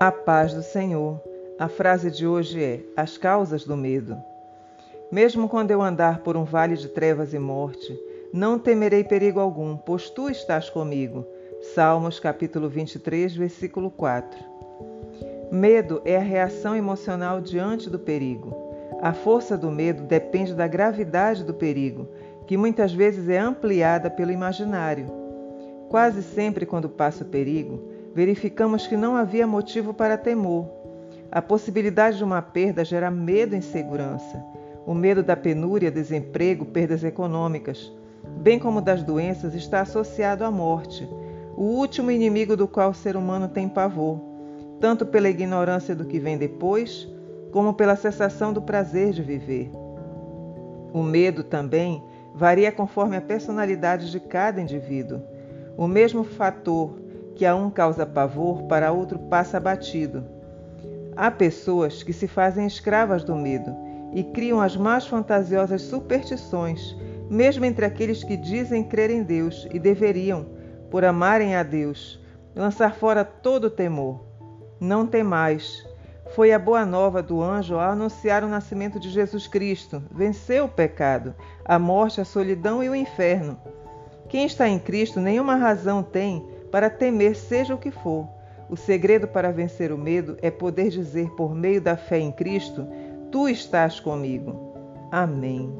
A paz do Senhor. A frase de hoje é: As causas do medo. Mesmo quando eu andar por um vale de trevas e morte, não temerei perigo algum, pois tu estás comigo. Salmos capítulo 23, versículo 4. Medo é a reação emocional diante do perigo. A força do medo depende da gravidade do perigo, que muitas vezes é ampliada pelo imaginário. Quase sempre, quando passa o perigo, verificamos que não havia motivo para temor. A possibilidade de uma perda gera medo e insegurança. O medo da penúria, desemprego, perdas econômicas, bem como das doenças, está associado à morte, o último inimigo do qual o ser humano tem pavor, tanto pela ignorância do que vem depois, como pela cessação do prazer de viver. O medo também varia conforme a personalidade de cada indivíduo. O mesmo fator que a um causa pavor, para outro passa batido. Há pessoas que se fazem escravas do medo e criam as mais fantasiosas superstições, mesmo entre aqueles que dizem crer em Deus e deveriam, por amarem a Deus, lançar fora todo o temor. Não temais. Foi a boa nova do anjo a anunciar o nascimento de Jesus Cristo. Venceu o pecado, a morte, a solidão e o inferno. Quem está em Cristo nenhuma razão tem para temer seja o que for. O segredo para vencer o medo é poder dizer por meio da fé em Cristo: Tu estás comigo. Amém.